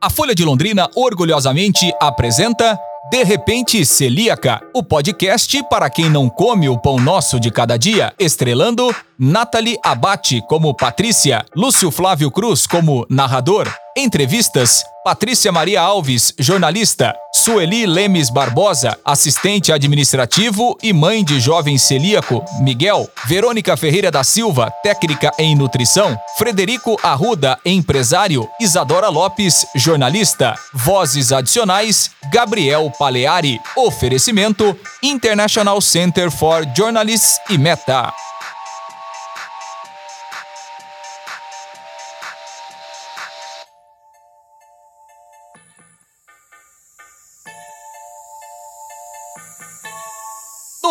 A Folha de Londrina orgulhosamente apresenta De Repente Celíaca, o podcast para quem não come o pão nosso de cada dia, estrelando Nathalie Abate como Patrícia, Lúcio Flávio Cruz como narrador, entrevistas, Patrícia Maria Alves, jornalista, Sueli Lemes Barbosa, assistente administrativo e mãe de jovem celíaco, Miguel, Verônica Ferreira da Silva, técnica em nutrição, Frederico Arruda, empresário, Isadora Lopes, jornalista, vozes adicionais, Gabriel Paleari, oferecimento, International Center for Journalists e Meta.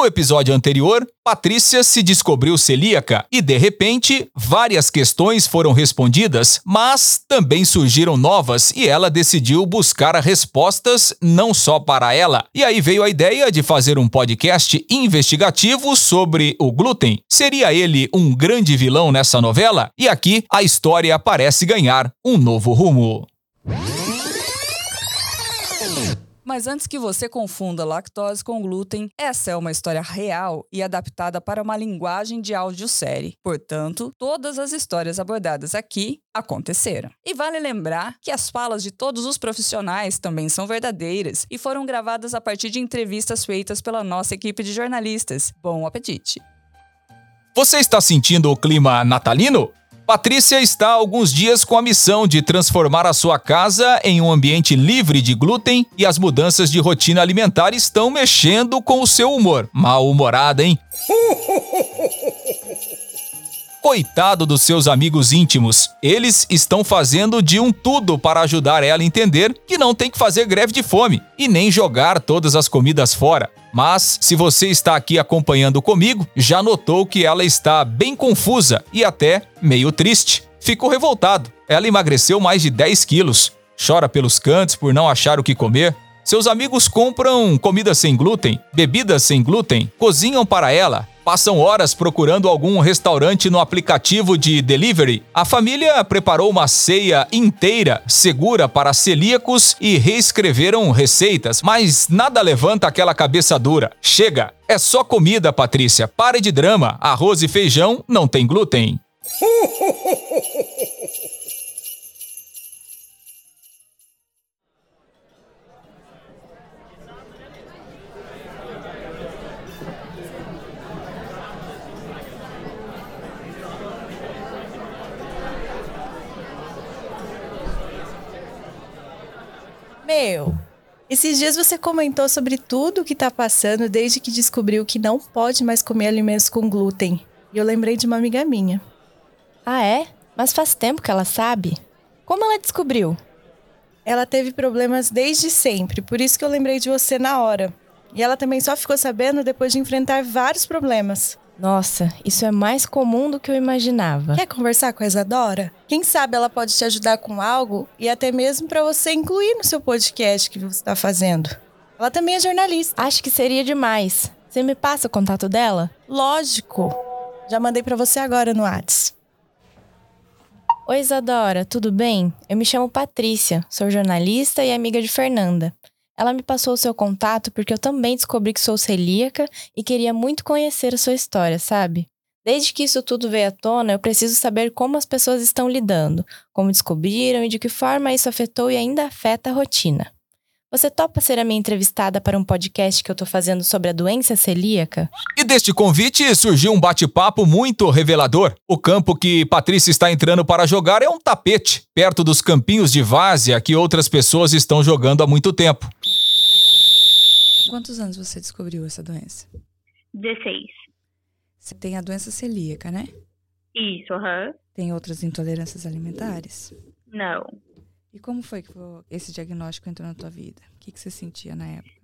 No episódio anterior, Patrícia se descobriu celíaca e, de repente, várias questões foram respondidas, mas também surgiram novas e ela decidiu buscar respostas não só para ela. E aí veio a ideia de fazer um podcast investigativo sobre o glúten. Seria ele um grande vilão nessa novela? E aqui a história parece ganhar um novo rumo. Mas antes que você confunda lactose com glúten, essa é uma história real e adaptada para uma linguagem de audiosérie. Portanto, todas as histórias abordadas aqui aconteceram. E vale lembrar que as falas de todos os profissionais também são verdadeiras e foram gravadas a partir de entrevistas feitas pela nossa equipe de jornalistas. Bom apetite! Você está sentindo o clima natalino? Patrícia está há alguns dias com a missão de transformar a sua casa em um ambiente livre de glúten e as mudanças de rotina alimentar estão mexendo com o seu humor. Mal-humorada, hein? Coitado dos seus amigos íntimos. Eles estão fazendo de um tudo para ajudar ela a entender que não tem que fazer greve de fome e nem jogar todas as comidas fora. Mas, se você está aqui acompanhando comigo, já notou que ela está bem confusa e até meio triste. Ficou revoltado. Ela emagreceu mais de 10 quilos. Chora pelos cantos por não achar o que comer. Seus amigos compram comida sem glúten, bebidas sem glúten, cozinham para ela, passam horas procurando algum restaurante no aplicativo de delivery. A família preparou uma ceia inteira, segura para celíacos e reescreveram receitas, mas nada levanta aquela cabeça dura. Chega! É só comida, Patrícia. Pare de drama. Arroz e feijão não tem glúten. Meu, esses dias você comentou sobre tudo o que tá passando desde que descobriu que não pode mais comer alimentos com glúten. E eu lembrei de uma amiga minha. Ah, é? Mas faz tempo que ela sabe. Como ela descobriu? Ela teve problemas desde sempre, por isso que eu lembrei de você na hora. E ela também só ficou sabendo depois de enfrentar vários problemas. Nossa, isso é mais comum do que eu imaginava. Quer conversar com a Isadora? Quem sabe ela pode te ajudar com algo e até mesmo para você incluir no seu podcast que você está fazendo. Ela também é jornalista. Acho que seria demais. Você me passa o contato dela? Lógico. Já mandei para você agora no Whats. Oi, Isadora, tudo bem? Eu me chamo Patrícia, sou jornalista e amiga de Fernanda. Ela me passou o seu contato porque eu também descobri que sou celíaca e queria muito conhecer a sua história, sabe? Desde que isso tudo veio à tona, eu preciso saber como as pessoas estão lidando, como descobriram e de que forma isso afetou e ainda afeta a rotina. Você topa ser a minha entrevistada para um podcast que eu tô fazendo sobre a doença celíaca? E deste convite surgiu um bate-papo muito revelador. O campo que Patrícia está entrando para jogar é um tapete, perto dos campinhos de várzea que outras pessoas estão jogando há muito tempo. Quantos anos você descobriu essa doença? 16. Você tem a doença celíaca, né? Isso, aham. Tem outras intolerâncias alimentares? Não. E como foi que esse diagnóstico entrou na tua vida? O que, que você sentia na época?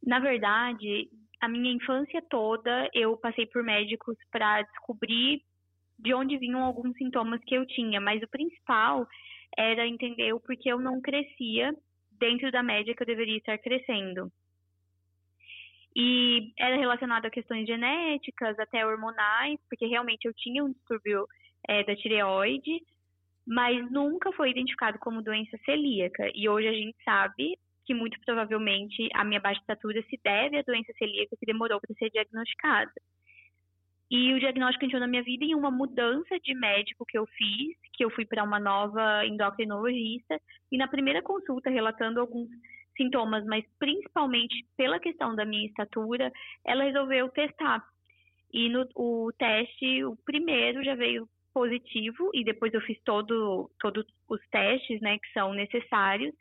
Na verdade, a minha infância toda eu passei por médicos para descobrir de onde vinham alguns sintomas que eu tinha, mas o principal era entender o porquê eu não crescia dentro da média que eu deveria estar crescendo. E era relacionado a questões genéticas, até hormonais, porque realmente eu tinha um distúrbio é, da tireoide, mas nunca foi identificado como doença celíaca. E hoje a gente sabe que muito provavelmente a minha baixa estatura se deve à doença celíaca que demorou para ser diagnosticada. E o diagnóstico entrou na minha vida em uma mudança de médico que eu fiz, que eu fui para uma nova endocrinologista, e na primeira consulta, relatando alguns sintomas, mas principalmente pela questão da minha estatura, ela resolveu testar. E no o teste, o primeiro já veio positivo, e depois eu fiz todo, todos os testes né, que são necessários,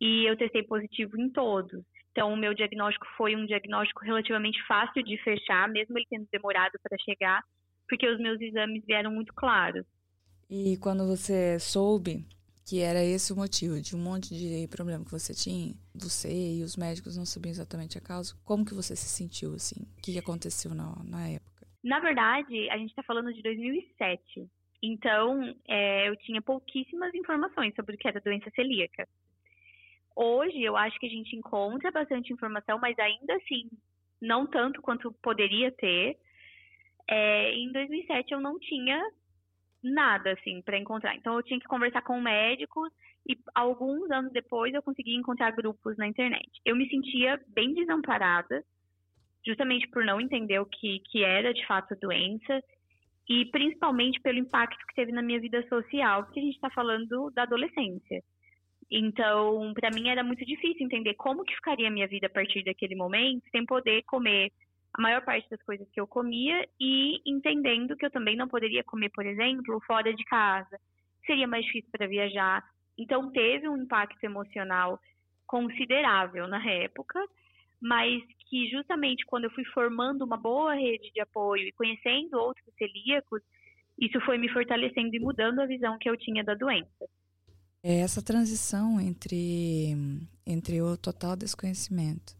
e eu testei positivo em todos. Então, o meu diagnóstico foi um diagnóstico relativamente fácil de fechar, mesmo ele tendo demorado para chegar, porque os meus exames vieram muito claros. E quando você soube que era esse o motivo de um monte de problema que você tinha, você e os médicos não sabiam exatamente a causa, como que você se sentiu assim? O que aconteceu na, na época? Na verdade, a gente está falando de 2007. Então, é, eu tinha pouquíssimas informações sobre o que era doença celíaca. Hoje eu acho que a gente encontra bastante informação, mas ainda assim não tanto quanto poderia ter. É, em 2007 eu não tinha nada assim para encontrar, então eu tinha que conversar com médicos e alguns anos depois eu consegui encontrar grupos na internet. Eu me sentia bem desamparada, justamente por não entender o que, que era de fato a doença e principalmente pelo impacto que teve na minha vida social, porque a gente está falando da adolescência. Então, para mim era muito difícil entender como que ficaria a minha vida a partir daquele momento, sem poder comer a maior parte das coisas que eu comia e entendendo que eu também não poderia comer, por exemplo, fora de casa. Seria mais difícil para viajar. Então, teve um impacto emocional considerável na época, mas que justamente quando eu fui formando uma boa rede de apoio e conhecendo outros celíacos, isso foi me fortalecendo e mudando a visão que eu tinha da doença. É essa transição entre, entre o total desconhecimento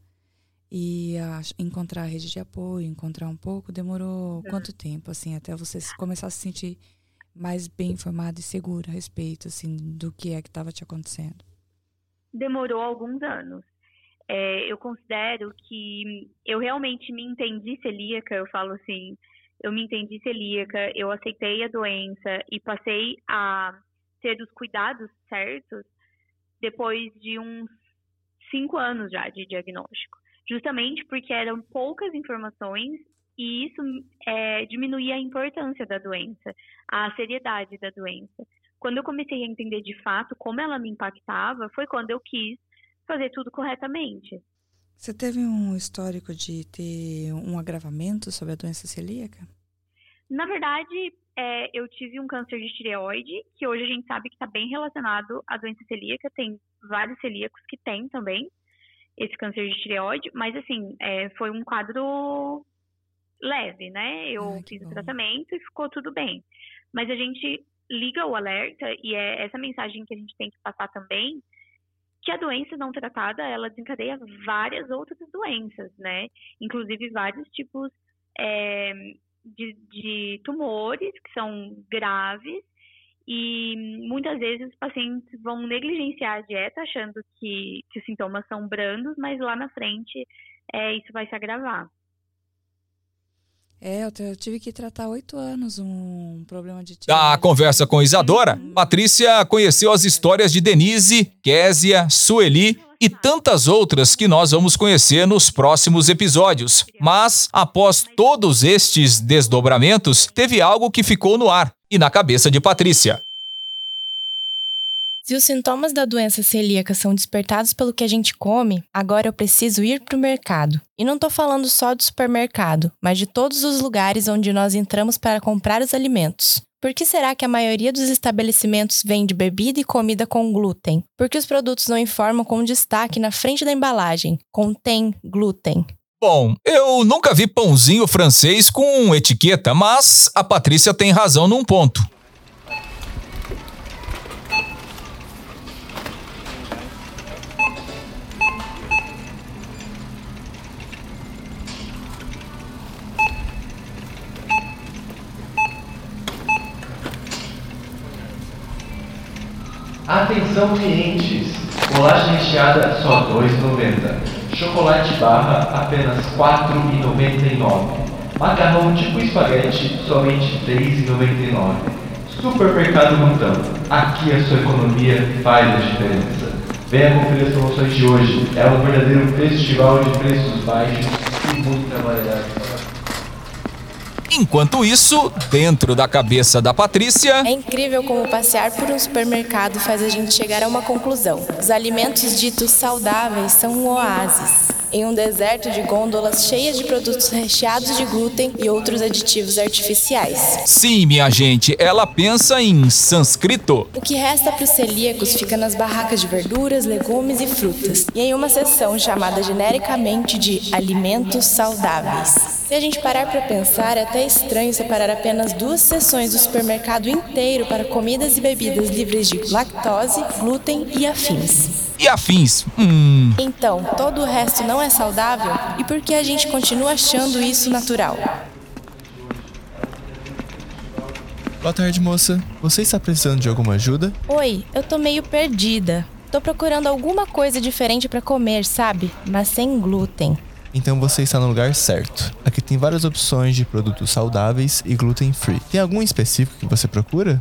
e a, encontrar a rede de apoio, encontrar um pouco, demorou uhum. quanto tempo, assim, até você começar a se sentir mais bem informado e seguro a respeito, assim, do que é que estava te acontecendo? Demorou alguns anos. É, eu considero que eu realmente me entendi celíaca, eu falo assim, eu me entendi celíaca, eu aceitei a doença e passei a ter os cuidados certos depois de uns cinco anos já de diagnóstico. Justamente porque eram poucas informações e isso é, diminuía a importância da doença, a seriedade da doença. Quando eu comecei a entender de fato como ela me impactava, foi quando eu quis fazer tudo corretamente. Você teve um histórico de ter um agravamento sobre a doença celíaca? Na verdade, é, eu tive um câncer de tireoide, que hoje a gente sabe que está bem relacionado à doença celíaca. Tem vários celíacos que têm também esse câncer de tireoide, mas assim, é, foi um quadro leve, né? Eu Ai, fiz bom. o tratamento e ficou tudo bem. Mas a gente liga o alerta e é essa mensagem que a gente tem que passar também, que a doença não tratada, ela desencadeia várias outras doenças, né? Inclusive vários tipos é, de, de tumores que são graves e muitas vezes os pacientes vão negligenciar a dieta achando que, que os sintomas são brandos, mas lá na frente é, isso vai se agravar. É, eu tive que tratar oito anos um problema de tireoide. Da conversa com Isadora, uhum. Patrícia conheceu as histórias de Denise, Késia, Sueli e tantas outras que nós vamos conhecer nos próximos episódios. Mas, após todos estes desdobramentos, teve algo que ficou no ar e na cabeça de Patrícia. Se os sintomas da doença celíaca são despertados pelo que a gente come, agora eu preciso ir para o mercado. E não estou falando só do supermercado, mas de todos os lugares onde nós entramos para comprar os alimentos. Por que será que a maioria dos estabelecimentos vende bebida e comida com glúten? Porque os produtos não informam com destaque na frente da embalagem: contém glúten. Bom, eu nunca vi pãozinho francês com etiqueta, mas a Patrícia tem razão num ponto. Atenção clientes! Bolacha recheada só R$ 2,90. Chocolate barra apenas R$ 4,99. Macarrão tipo espaguete somente R$ 3,99. Supermercado Montão. Aqui a sua economia faz a diferença. Venha conferir as promoções de hoje. É um verdadeiro festival de preços baixos e muita variedade. Enquanto isso, dentro da cabeça da Patrícia. É incrível como passear por um supermercado faz a gente chegar a uma conclusão. Os alimentos ditos saudáveis são um oásis em um deserto de gôndolas cheias de produtos recheados de glúten e outros aditivos artificiais. Sim, minha gente, ela pensa em sânscrito. O que resta para os celíacos fica nas barracas de verduras, legumes e frutas, e em uma seção chamada genericamente de alimentos saudáveis. Se a gente parar para pensar, é até estranho separar apenas duas seções do supermercado inteiro para comidas e bebidas livres de lactose, glúten e afins e afins. Hum. Então, todo o resto não é saudável? E por que a gente continua achando isso natural? Boa tarde, moça. Você está precisando de alguma ajuda? Oi, eu tô meio perdida. Tô procurando alguma coisa diferente para comer, sabe? Mas sem glúten. Então você está no lugar certo. Aqui tem várias opções de produtos saudáveis e gluten free. Tem algum específico que você procura?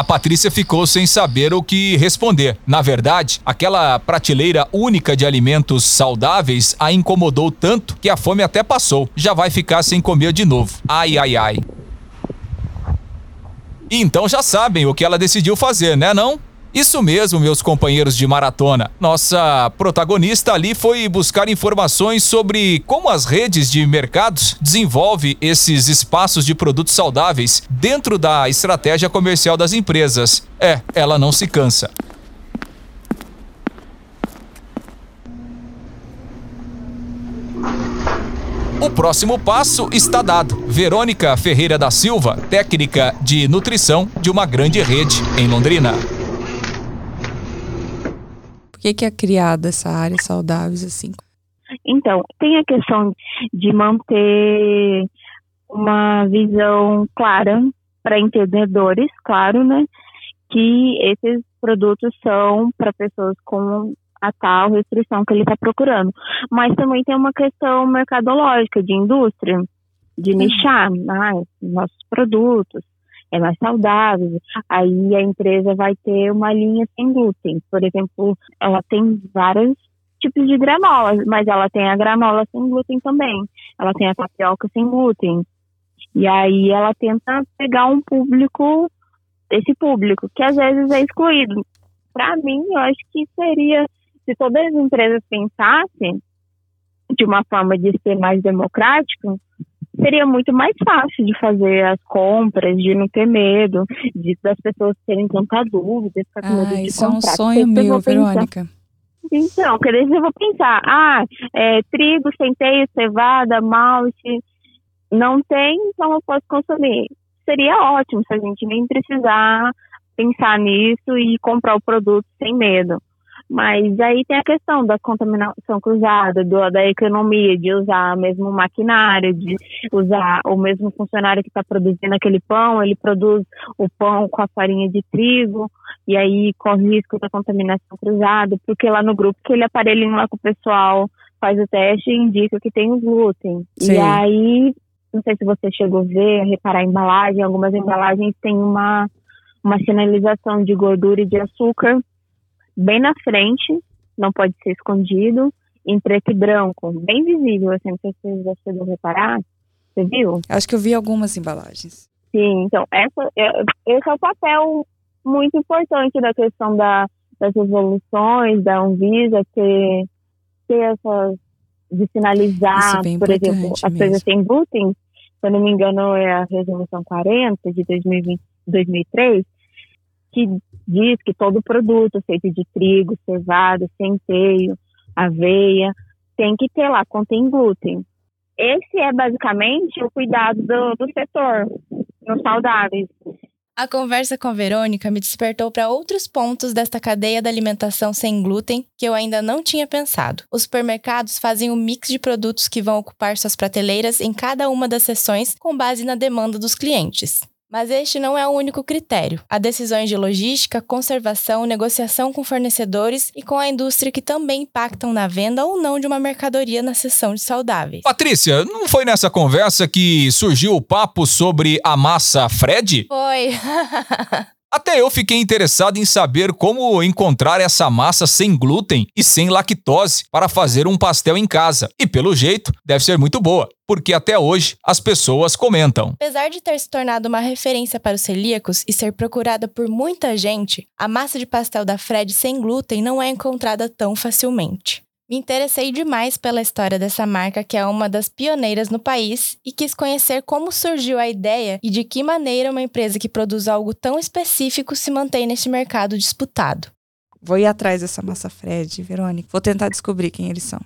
A Patrícia ficou sem saber o que responder. Na verdade, aquela prateleira única de alimentos saudáveis a incomodou tanto que a fome até passou. Já vai ficar sem comer de novo. Ai, ai, ai. Então já sabem o que ela decidiu fazer, né não? Isso mesmo, meus companheiros de maratona. Nossa protagonista ali foi buscar informações sobre como as redes de mercados desenvolvem esses espaços de produtos saudáveis dentro da estratégia comercial das empresas. É, ela não se cansa. O próximo passo está dado. Verônica Ferreira da Silva, técnica de nutrição de uma grande rede em Londrina que, que é criada essa área saudáveis assim? Então, tem a questão de manter uma visão clara para entendedores, claro, né? Que esses produtos são para pessoas com a tal restrição que ele está procurando. Mas também tem uma questão mercadológica, de indústria, de uhum. nichar mais nossos produtos, é mais saudável, aí a empresa vai ter uma linha sem glúten. Por exemplo, ela tem vários tipos de granola, mas ela tem a granola sem glúten também. Ela tem a tapioca sem glúten. E aí ela tenta pegar um público, esse público, que às vezes é excluído. Para mim, eu acho que seria, se todas as empresas pensassem de uma forma de ser mais democrático, seria muito mais fácil de fazer as compras, de não ter medo, de, das pessoas terem tanta dúvida, ficar com medo ah, de isso comprar. é um sonho meu, Verônica. Então, quer dizer, eu vou pensar, ah, é, trigo, centeio, cevada, malte, não tem, então eu posso consumir. Seria ótimo se a gente nem precisar pensar nisso e comprar o produto sem medo. Mas aí tem a questão da contaminação cruzada, do, da economia, de usar o mesmo maquinário, de usar o mesmo funcionário que está produzindo aquele pão, ele produz o pão com a farinha de trigo, e aí corre risco da contaminação cruzada, porque lá no grupo, aquele aparelhinho lá com o pessoal faz o teste e indica que tem o glúten. Sim. E aí, não sei se você chegou a ver, a reparar a embalagem, algumas embalagens têm uma, uma sinalização de gordura e de açúcar, bem na frente, não pode ser escondido, em preto e branco, bem visível, assim, não sei se você chegou reparar, você viu? Acho que eu vi algumas embalagens. Sim, então, essa, é, esse é o papel muito importante da questão da, das resoluções, da Anvisa, ter, ter essas, de sinalizar, é por exemplo, as coisas sem glúten, se eu não me engano é a resolução 40 de 2020, 2003, que diz que todo produto feito de trigo, cevada, centeio, aveia, tem que ter lá, contém glúten. Esse é basicamente o cuidado do, do setor nos saudáveis. A conversa com a Verônica me despertou para outros pontos desta cadeia da alimentação sem glúten que eu ainda não tinha pensado. Os supermercados fazem um mix de produtos que vão ocupar suas prateleiras em cada uma das sessões com base na demanda dos clientes. Mas este não é o único critério. Há decisões de logística, conservação, negociação com fornecedores e com a indústria que também impactam na venda ou não de uma mercadoria na seção de saudáveis. Patrícia, não foi nessa conversa que surgiu o papo sobre a massa Fred? Foi. Até eu fiquei interessado em saber como encontrar essa massa sem glúten e sem lactose para fazer um pastel em casa. E pelo jeito, deve ser muito boa, porque até hoje as pessoas comentam. Apesar de ter se tornado uma referência para os celíacos e ser procurada por muita gente, a massa de pastel da Fred sem glúten não é encontrada tão facilmente. Me interessei demais pela história dessa marca, que é uma das pioneiras no país, e quis conhecer como surgiu a ideia e de que maneira uma empresa que produz algo tão específico se mantém neste mercado disputado. Vou ir atrás dessa massa Fred, Verônica. Vou tentar descobrir quem eles são.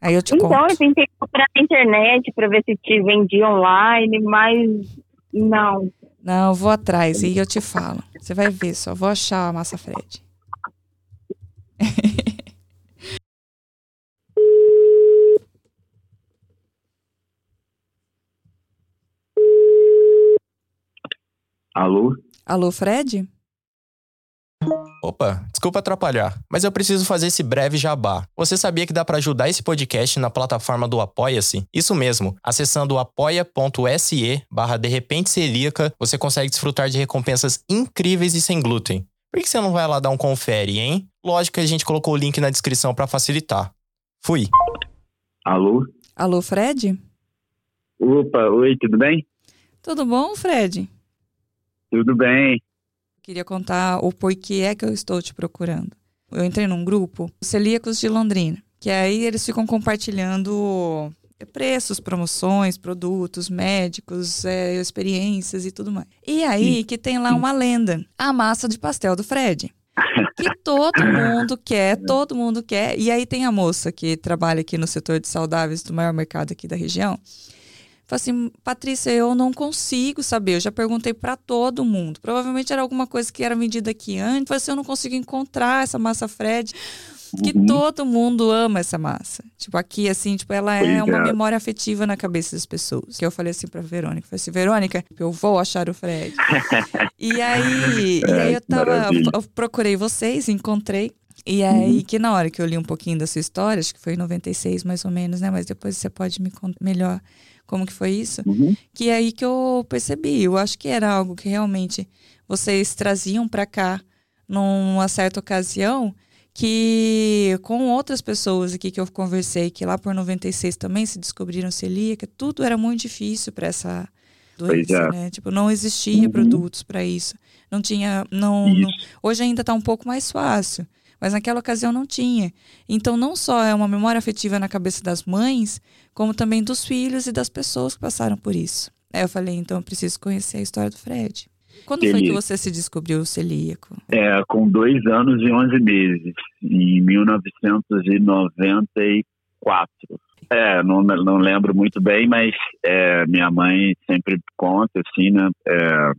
Aí eu te Então, conto. eu tentei comprar na internet para ver se te vendia online, mas não. Não, vou atrás e eu te falo. Você vai ver, só vou achar a massa Fred. Alô? Alô, Fred? Opa, desculpa atrapalhar, mas eu preciso fazer esse breve jabá. Você sabia que dá para ajudar esse podcast na plataforma do Apoia-se? Isso mesmo, acessando apoia.se barra de repente celíaca, você consegue desfrutar de recompensas incríveis e sem glúten. Por que você não vai lá dar um confere, hein? Lógico que a gente colocou o link na descrição para facilitar. Fui. Alô? Alô, Fred? Opa, oi, tudo bem? Tudo bom, Fred? Tudo bem. Queria contar o porquê é que eu estou te procurando. Eu entrei num grupo, Celíacos de Londrina, que aí eles ficam compartilhando preços, promoções, produtos, médicos, é, experiências e tudo mais. E aí que tem lá uma lenda, a massa de pastel do Fred. Que todo mundo quer, todo mundo quer. E aí tem a moça que trabalha aqui no setor de saudáveis do maior mercado aqui da região. Falei assim, Patrícia, eu não consigo saber. Eu já perguntei para todo mundo. Provavelmente era alguma coisa que era vendida aqui antes. Falei assim, eu não consigo encontrar essa massa Fred. Que Uhum. todo mundo ama essa massa. Tipo, aqui, assim, tipo, ela é uma é. memória afetiva na cabeça das pessoas. Que eu falei assim pra Verônica. Falei assim, Verônica, eu vou achar o Fred. e aí, e aí eu tava. Maravilha. Eu procurei vocês, encontrei. E aí, que na hora que eu li um pouquinho da sua história, acho que foi em 96 mais ou menos, né? Mas depois você pode me contar melhor como que foi isso. Uhum. Que é aí que eu percebi. Eu acho que era algo que realmente vocês traziam para cá numa certa ocasião que com outras pessoas aqui que eu conversei, que lá por 96 também se descobriram celíaca, tudo era muito difícil para essa doença, é. né? Tipo, não existia Uhum. produtos para isso. Não tinha, não, não- hoje ainda está um pouco mais fácil, mas naquela ocasião não tinha. Então não só é uma memória afetiva na cabeça das mães, como também dos filhos e das pessoas que passaram por isso. Aí eu falei, então eu preciso conhecer a história do Fred. Quando foi que Celíaco. você se descobriu celíaco? É, com dois anos e onze meses, em 1994. É, não, não lembro muito bem, mas é, minha mãe sempre conta, assim, né? é,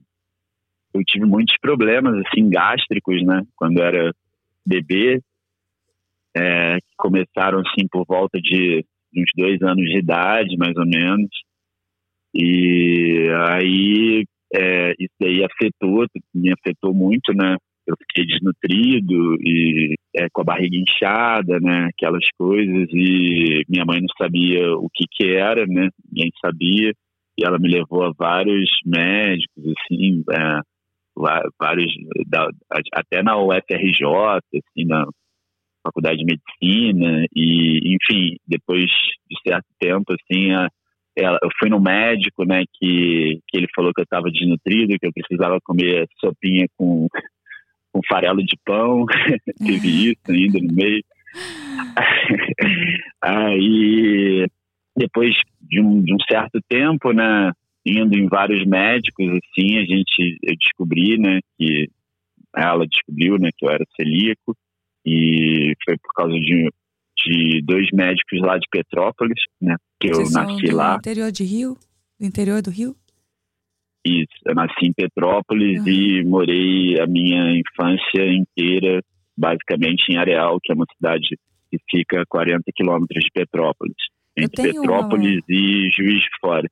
eu tive muitos problemas, assim, gástricos, né? Quando era bebê, é, que começaram, assim, por volta de uns dois anos de idade, mais ou menos. E aí é, isso aí afetou, me afetou muito, né? Eu fiquei desnutrido e é, com a barriga inchada, né? Aquelas coisas e minha mãe não sabia o que que era, né? Ninguém sabia e ela me levou a vários médicos, assim, é, vários, da- até na UFRJ, assim, na Faculdade de Medicina e, enfim, depois de certo tempo, assim, a, ela, eu fui no médico, né, que, que ele falou que eu estava desnutrido, que eu precisava comer sopinha com, com farelo de pão, teve isso ainda no meio. Aí, depois de um, de um certo tempo, né, indo em vários médicos, assim, a gente, eu descobri, né, que ela descobriu, né, que eu era celíaco, e foi por causa de, de dois médicos lá de Petrópolis, né, que eu Vocês são nasci lá. interior de Rio? Do interior do Rio? Isso, eu nasci em Petrópolis e morei a minha infância inteira, basicamente em Areal, que é uma cidade que fica a 40 quilômetros de Petrópolis, Eu entre Petrópolis e Juiz de Fora.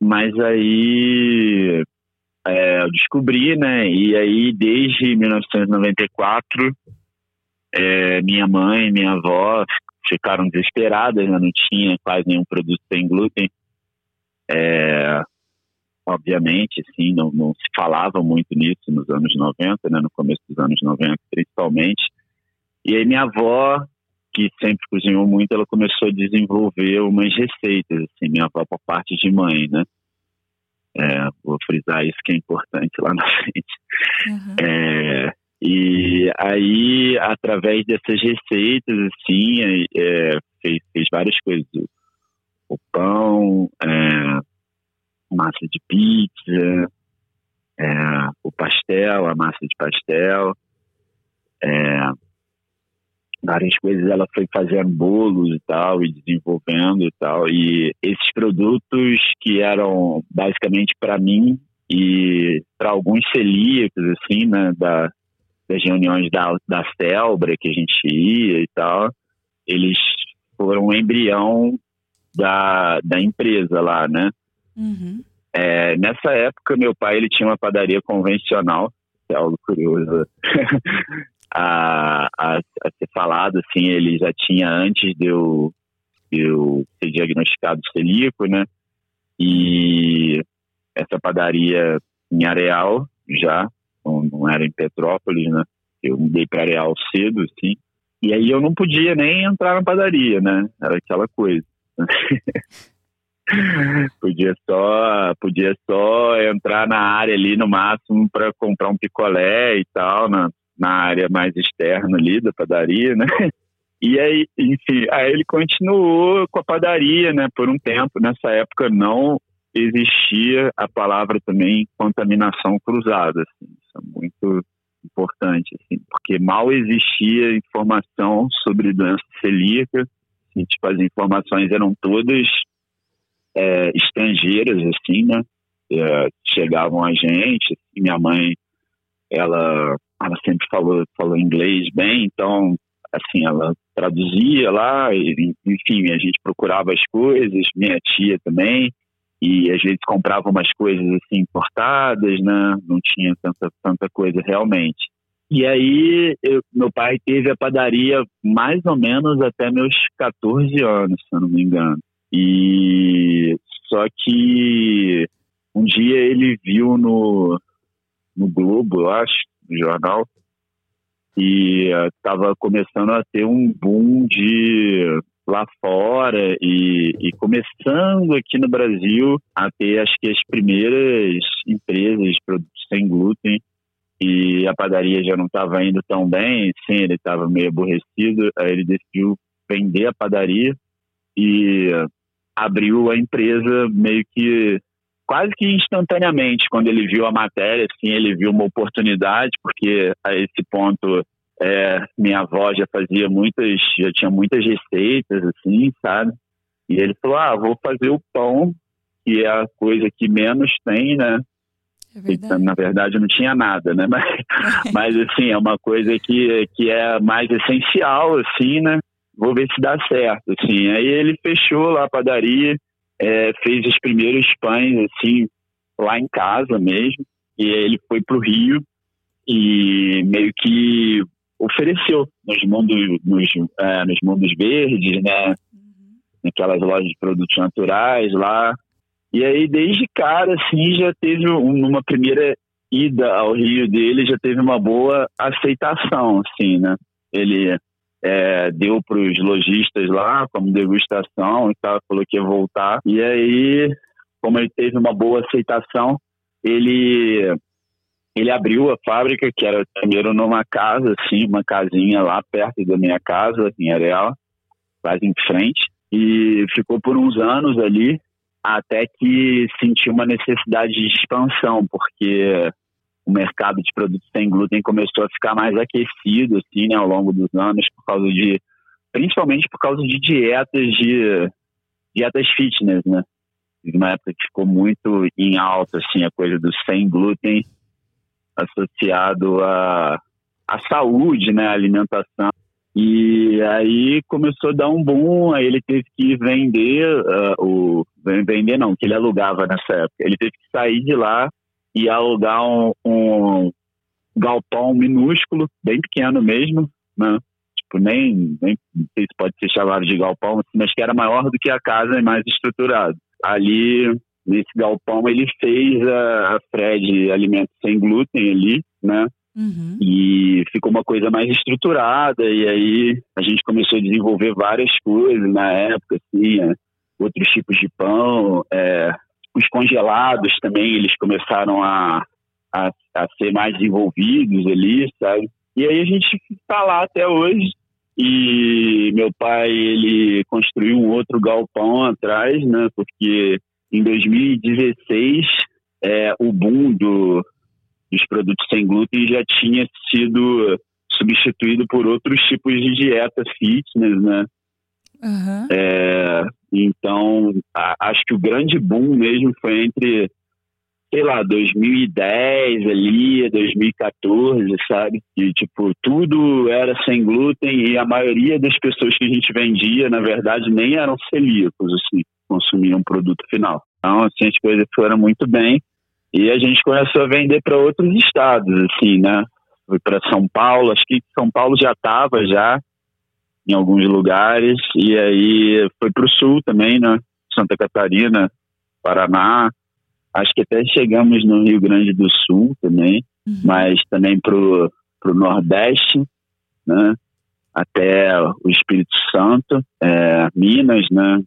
Mas aí é, eu descobri, né? E aí, desde 1994, é, minha mãe minha avó ficaram desesperadas, né? não tinha quase nenhum produto sem glúten. É, obviamente, assim, não, não, se falava muito nisso nos anos 90, né? no começo dos anos 90, principalmente. E aí minha avó, que sempre cozinhou muito, ela começou a desenvolver umas receitas, assim, minha avó por parte de mãe, né? É, vou frisar isso que é importante lá na frente. Uhum. É, e aí, através dessas receitas, assim, é, fez, fez, várias coisas. O pão, é, massa de pizza, é, o pastel, a massa de pastel, é, várias coisas ela foi fazendo bolos e tal e desenvolvendo e tal e esses produtos que eram basicamente para mim e para alguns celíacos assim né da das reuniões da da Celbra que a gente ia e tal eles foram um embrião da, da empresa lá né uhum. é, nessa época meu pai ele tinha uma padaria convencional é algo curioso a, a, a, ser falado, assim, ele já tinha antes de eu, de eu ser diagnosticado celíaco, né? E essa padaria em Areal já, não, não era em Petrópolis, né? Eu mudei para Areal cedo, assim. E aí eu não podia nem entrar na padaria, né? Era aquela coisa. podia só podia só entrar na área ali no máximo para comprar um picolé e tal, né? na área mais externa ali da padaria, né? E aí, enfim, aí ele continuou com a padaria, né, por um tempo. Nessa época não existia a palavra também contaminação cruzada, assim. Isso é muito importante, assim, porque mal existia informação sobre doença celíaca, assim, tipo, as informações eram todas é, estrangeiras, assim, né, é, chegavam a gente, assim, minha mãe, ela ela sempre falou, falou inglês bem, então, assim, ela traduzia lá, e, enfim, a gente procurava as coisas, minha tia também, e às vezes comprava umas coisas assim importadas, né? Não tinha tanta, tanta coisa realmente. E aí, eu, meu pai teve a padaria mais ou menos até meus 14 anos, se eu não me engano. E só que um dia ele viu no, no Globo, eu acho, no jornal, e estava uh, começando a ter um boom de lá fora e, e, começando aqui no Brasil a ter acho que as primeiras empresas de produtos sem glúten. E a padaria já não estava indo tão bem, sim, ele estava meio aborrecido, aí ele decidiu vender a padaria e abriu a empresa meio que quase que instantaneamente, quando ele viu a matéria, assim, ele viu uma oportunidade, porque a esse ponto é, minha avó já fazia muitas, já tinha muitas receitas, assim, sabe? E ele falou, ah, vou fazer o pão, que é a coisa que menos tem, né? É verdade. Na verdade, não tinha nada, né? Mas, mas, assim, é uma coisa que, que é mais essencial, assim, né? Vou ver se dá certo, assim. Aí ele fechou lá a padaria, é, fez os primeiros pães, assim, lá em casa mesmo. E ele foi para o Rio e meio que ofereceu nos mundos, nos, é, nos mundos verdes, né? Uhum. Naquelas lojas de produtos naturais lá. E aí, desde cara, assim, já teve uma primeira ida ao Rio dele, já teve uma boa aceitação, assim, né? Ele é, deu para os lojistas lá como degustação e tal, falou que ia voltar. E aí, como ele teve uma boa aceitação, ele ele abriu a fábrica, que era primeiro numa casa, assim, uma casinha lá perto da minha casa, em Areal, quase em frente, e ficou por uns anos ali, até que sentiu uma necessidade de expansão, porque o mercado de produtos sem glúten começou a ficar mais aquecido assim, né, ao longo dos anos por causa de principalmente por causa de dietas de dietas fitness, né? Uma época que ficou muito em alta assim a coisa do sem glúten associado à a saúde, né, a alimentação. E aí começou a dar um boom, aí ele teve que vender uh, o vender não, que ele alugava nessa época. Ele teve que sair de lá e alugar um, um galpão minúsculo, bem pequeno mesmo, né? Tipo, nem, nem não sei se pode ser chamado de galpão, mas que era maior do que a casa e mais estruturado. Ali, nesse galpão, ele fez a, a Fred Alimentos Sem Glúten ali, né? Uhum. E ficou uma coisa mais estruturada, e aí a gente começou a desenvolver várias coisas na época, assim, é, outros tipos de pão, é, os congelados também, eles começaram a, a, a ser mais desenvolvidos ali, sabe? E aí a gente está lá até hoje, e meu pai, ele construiu um outro galpão atrás, né, porque em 2016, é, o boom do, dos produtos sem glúten já tinha sido substituído por outros tipos de dieta fitness, né? Uhum. É, então, a, acho que o grande boom mesmo foi entre, sei lá, 2010 ali, 2014, sabe? E, tipo, tudo era sem glúten e a maioria das pessoas que a gente vendia, na verdade, nem eram celíacos, assim, consumiam o produto final. Então, assim, as coisas foram muito bem. E a gente começou a vender para outros estados, assim, né? Foi para São Paulo, acho que São Paulo já estava já em alguns lugares, e aí foi para o sul também, né? Santa Catarina, Paraná, acho que até chegamos no Rio Grande do Sul também, Uhum. mas também para o Nordeste, né? Até o Espírito Santo, é, Minas, né?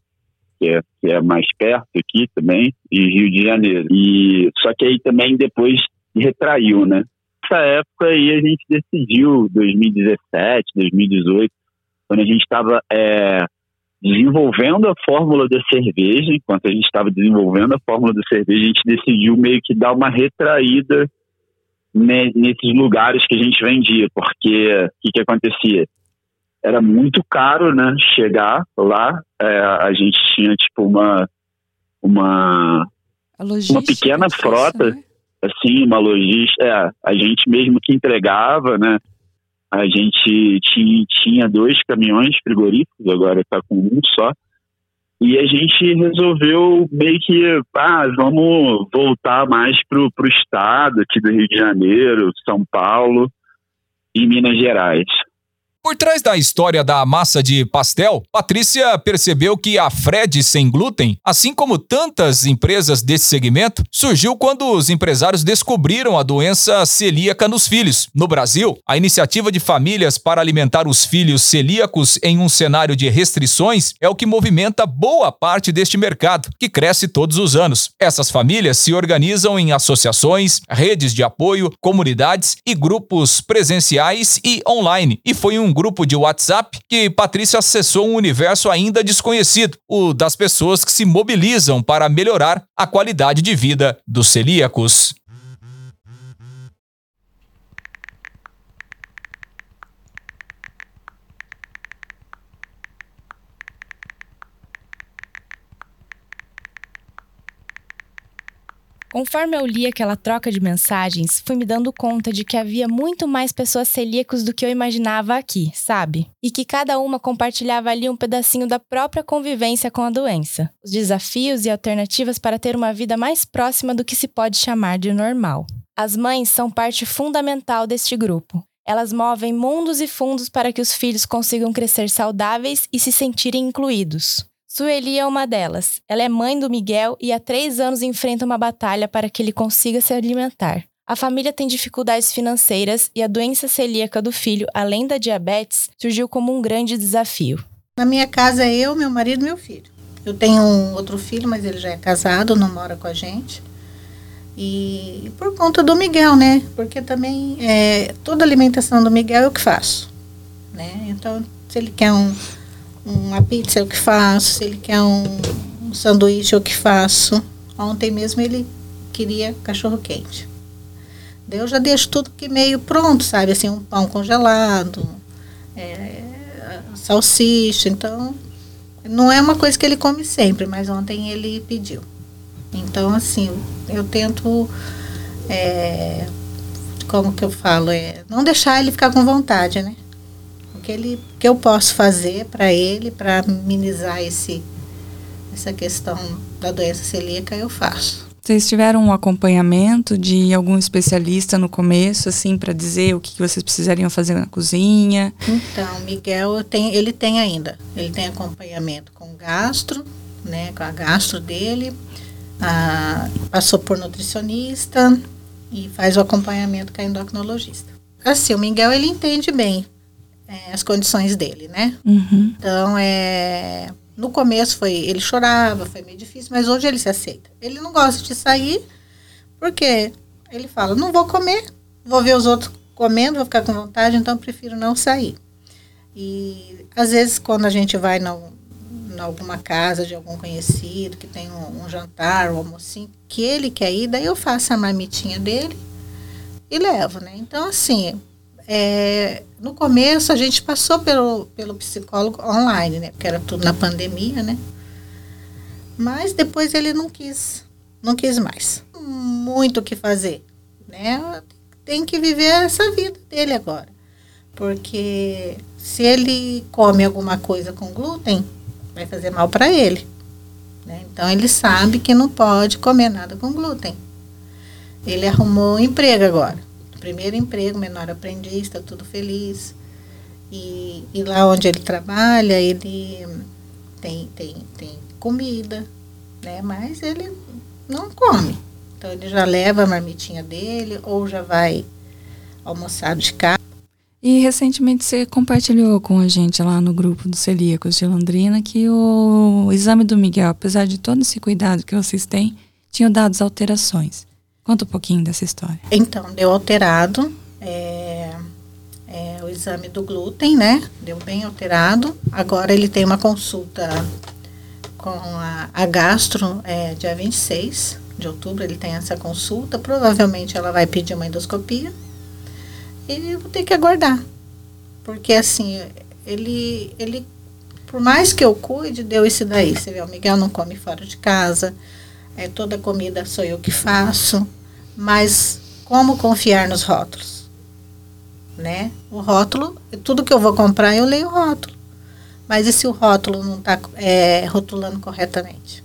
Que é, que é mais perto aqui também, e Rio de Janeiro. E só que aí também depois retraiu, né? Nessa época aí a gente decidiu, 2017, 2018, quando a gente estava é, desenvolvendo a fórmula da cerveja, enquanto a gente estava desenvolvendo a fórmula da cerveja, a gente decidiu meio que dar uma retraída ne- nesses lugares que a gente vendia, porque o que, que acontecia? Era muito caro, né? Chegar lá, é, a gente tinha tipo uma uma uma pequena frota, né? assim, uma logística, é, a gente mesmo que entregava, né? A gente tinha, tinha dois caminhões frigoríficos, agora está com um só. E a gente resolveu meio que, ah, vamos voltar mais pro, pro estado aqui do Rio de Janeiro, São Paulo e Minas Gerais. Por trás da história da massa de pastel, Patrícia percebeu que a Fred sem glúten, assim como tantas empresas desse segmento, surgiu quando os empresários descobriram a doença celíaca nos filhos. No Brasil, a iniciativa de famílias para alimentar os filhos celíacos em um cenário de restrições é o que movimenta boa parte deste mercado, que cresce todos os anos. Essas famílias se organizam em associações, redes de apoio, comunidades e grupos presenciais e online. E foi um grupo de WhatsApp que Patrícia acessou um universo ainda desconhecido, o das pessoas que se mobilizam para melhorar a qualidade de vida dos celíacos. Conforme eu li aquela troca de mensagens, fui me dando conta de que havia muito mais pessoas celíacos do que eu imaginava aqui, sabe? E que cada uma compartilhava ali um pedacinho da própria convivência com a doença, os desafios e alternativas para ter uma vida mais próxima do que se pode chamar de normal. As mães são parte fundamental deste grupo. Elas movem mundos e fundos para que os filhos consigam crescer saudáveis e se sentirem incluídos. Sueli é uma delas. Ela é mãe do Miguel e há três anos enfrenta uma batalha para que ele consiga se alimentar. A família tem dificuldades financeiras e a doença celíaca do filho, além da diabetes, surgiu como um grande desafio. Na minha casa é eu, meu marido e meu filho. Eu tenho um outro filho, mas ele já é casado, não mora com a gente. E por conta do Miguel, né? Porque também é, toda a alimentação do Miguel eu que faço. Né? Então, se ele quer um, uma pizza, eu que faço. Se ele quer um, um sanduíche, eu que faço. Ontem mesmo ele queria cachorro quente. Daí eu já deixo tudo que meio pronto, sabe? Assim, um pão congelado, é, salsicha. Então, não é uma coisa que ele come sempre, mas ontem ele pediu. Então, assim, eu tento. É, como que eu falo? É, não deixar ele ficar com vontade, né? O que, ele, que eu posso fazer para ele, para minimizar esse, essa questão da doença celíaca, eu faço. Vocês tiveram um acompanhamento de algum especialista no começo, assim, para dizer o que vocês precisariam fazer na cozinha? Então, Miguel tem, ele tem ainda. Ele tem acompanhamento com gastro, né, com a gastro dele. Passou por nutricionista e faz o acompanhamento com a endocrinologista. Assim, o Miguel ele entende bem é, as condições dele, né? Uhum. Então, é, no começo foi, ele chorava, foi meio difícil, mas hoje ele se aceita. Ele não gosta de sair, porque ele fala, não vou comer, vou ver os outros comendo, vou ficar com vontade, então prefiro não sair. E às vezes quando a gente vai na, em alguma casa de algum conhecido, que tem um, um jantar, um almocinho, que ele quer ir, daí eu faço a marmitinha dele e levo, né? Então, assim, é, no começo a gente passou pelo, pelo psicólogo online, né? Porque era tudo na pandemia, né? Mas depois ele não quis, não quis mais. Muito o que fazer, né? Tem que viver essa vida dele agora. Porque se ele come alguma coisa com glúten, vai fazer mal para ele. Né? Então ele sabe que não pode comer nada com glúten. Ele arrumou um emprego agora. Primeiro emprego, menor aprendiz, está tudo feliz. E, e lá onde ele trabalha, ele tem, tem, tem comida, né? Mas ele não come. Então ele já leva a marmitinha dele ou já vai almoçar de casa. E recentemente você compartilhou com a gente lá no grupo dos celíacos de Londrina que o exame do Miguel, apesar de todo esse cuidado que vocês têm, tinha dado alterações. Conta um pouquinho dessa história. Então, deu alterado é, é, o exame do glúten, né? Deu bem alterado. Agora ele tem uma consulta com a, a gastro é, dia 26 de outubro, ele tem essa consulta. Provavelmente ela vai pedir uma endoscopia. E eu vou ter que aguardar. Porque assim, ele, ele, por mais que eu cuide, deu isso daí. Você vê, o Miguel não come fora de casa. É, toda comida sou eu que faço. Mas como confiar nos rótulos? Né? O rótulo, tudo que eu vou comprar, eu leio o rótulo. Mas e se o rótulo não está é, rotulando corretamente?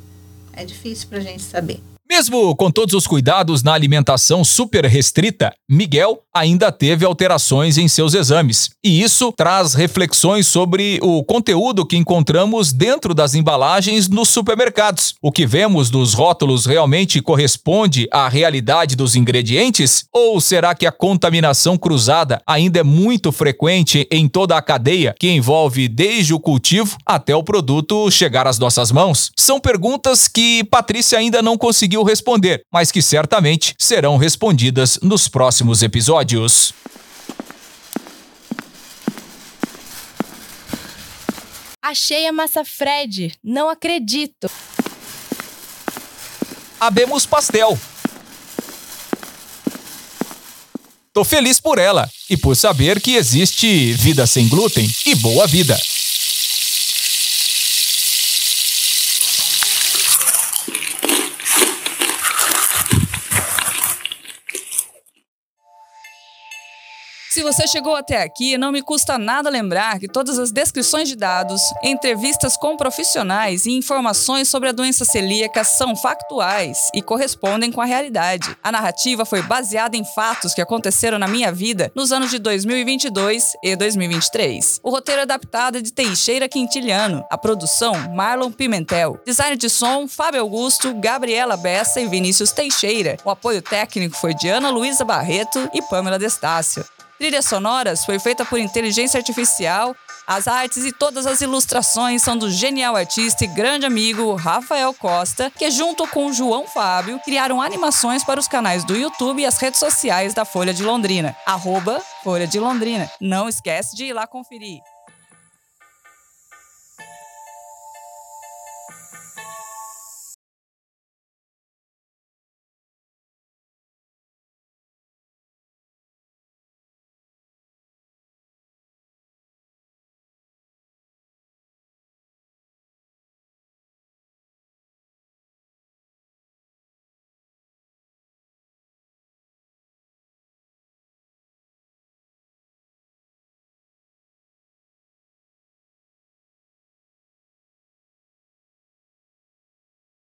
É difícil para a gente saber. Mesmo com todos os cuidados na alimentação super restrita, Miguel ainda teve alterações em seus exames. E isso traz reflexões sobre o conteúdo que encontramos dentro das embalagens nos supermercados. O que vemos nos rótulos realmente corresponde à realidade dos ingredientes? Ou será que a contaminação cruzada ainda é muito frequente em toda a cadeia, que envolve desde o cultivo até o produto chegar às nossas mãos? São perguntas que Patrícia ainda não conseguiu responder, mas que certamente serão respondidas nos próximos episódios. Achei a massa Fred, não acredito. Abemos pastel. Tô feliz por ela e por saber que existe vida sem glúten e boa vida. Se você chegou até aqui, não me custa nada lembrar que todas as descrições de dados, entrevistas com profissionais e informações sobre a doença celíaca são factuais e correspondem com a realidade. A narrativa foi baseada em fatos que aconteceram na minha vida nos anos de 2022 e 2023. O roteiro é adaptado é de Teixeira Quintiliano, a produção Marlon Pimentel, design de som Fábio Augusto, Gabriela Bessa e Vinícius Teixeira. O apoio técnico foi de Ana Luísa Barreto e Pamela Destácio. Trilhas sonoras foi feita por inteligência artificial. As artes e todas as ilustrações são do genial artista e grande amigo Rafael Costa, que junto com João Fábio criaram animações para os canais do YouTube e as redes sociais da Folha de Londrina. Arroba Folha de Londrina. Não esquece de ir lá conferir.